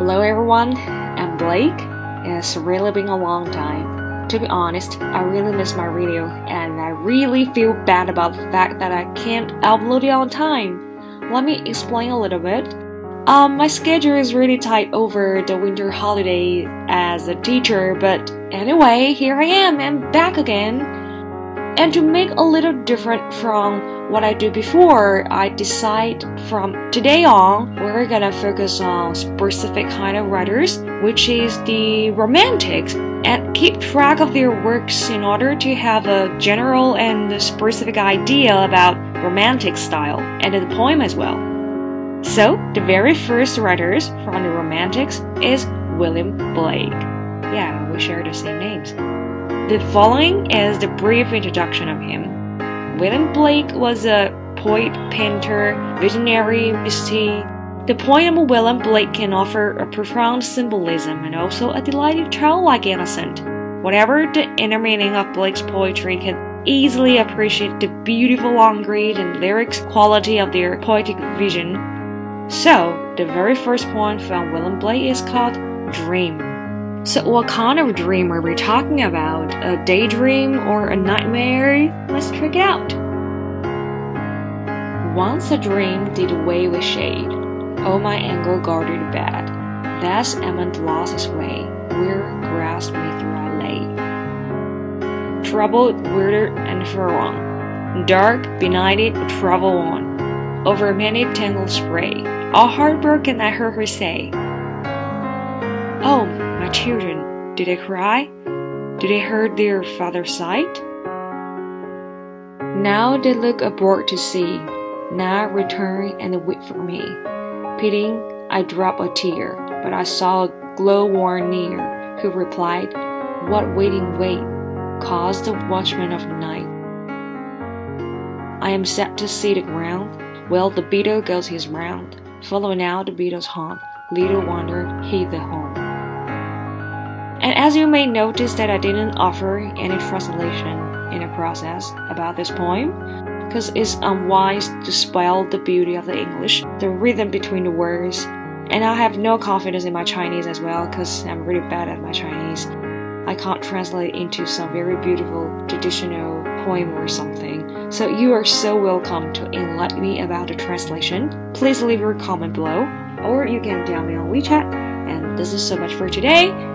Hello everyone, I'm Blake. It's really been a long time. To be honest, I really miss my radio and I really feel bad about the fact that I can't upload it on time. Let me explain a little bit. Um, my schedule is really tight over the winter holiday as a teacher, but anyway, here I am, I'm back again. And to make a little different from what I do before, I decide from today on we're gonna focus on specific kind of writers, which is the romantics, and keep track of their works in order to have a general and specific idea about romantic style and the poem as well. So, the very first writers from the romantics is William Blake. Yeah, we share the same names. The following is the brief introduction of him. William Blake was a poet, painter, visionary, mystique. The poem of William Blake can offer a profound symbolism and also a delighted childlike innocence. Whatever the inner meaning of Blake's poetry can easily appreciate the beautiful language and lyrics quality of their poetic vision. So, the very first poem from William Blake is called Dream. So, what kind of dream are we talking about? A daydream or a nightmare? Let's check out. Once a dream did away with shade. Oh, my angle guarded bed. Thus emmet lost his way. Where grasped me through I lay. Troubled, weirder, and furlong. Dark, benighted, travel on. Over many tangled spray. All heartbroken, I heard her say, Oh, my children, did they cry? Did they hurt their father's sight? Now they look abroad to see, now return and wait for me. Pitying, I drop a tear, but I saw a glow-worn near, who replied, What waiting wait, caused the watchman of night. I am set to see the ground, well the beetle goes his round, follow now the beetle's haunt, little wonder he the home. And as you may notice that I didn't offer any translation in the process about this poem, because it's unwise to spoil the beauty of the English, the rhythm between the words, and I have no confidence in my Chinese as well, because I'm really bad at my Chinese. I can't translate into some very beautiful traditional poem or something. So you are so welcome to enlighten me about the translation. Please leave your comment below, or you can DM me on WeChat. And this is so much for today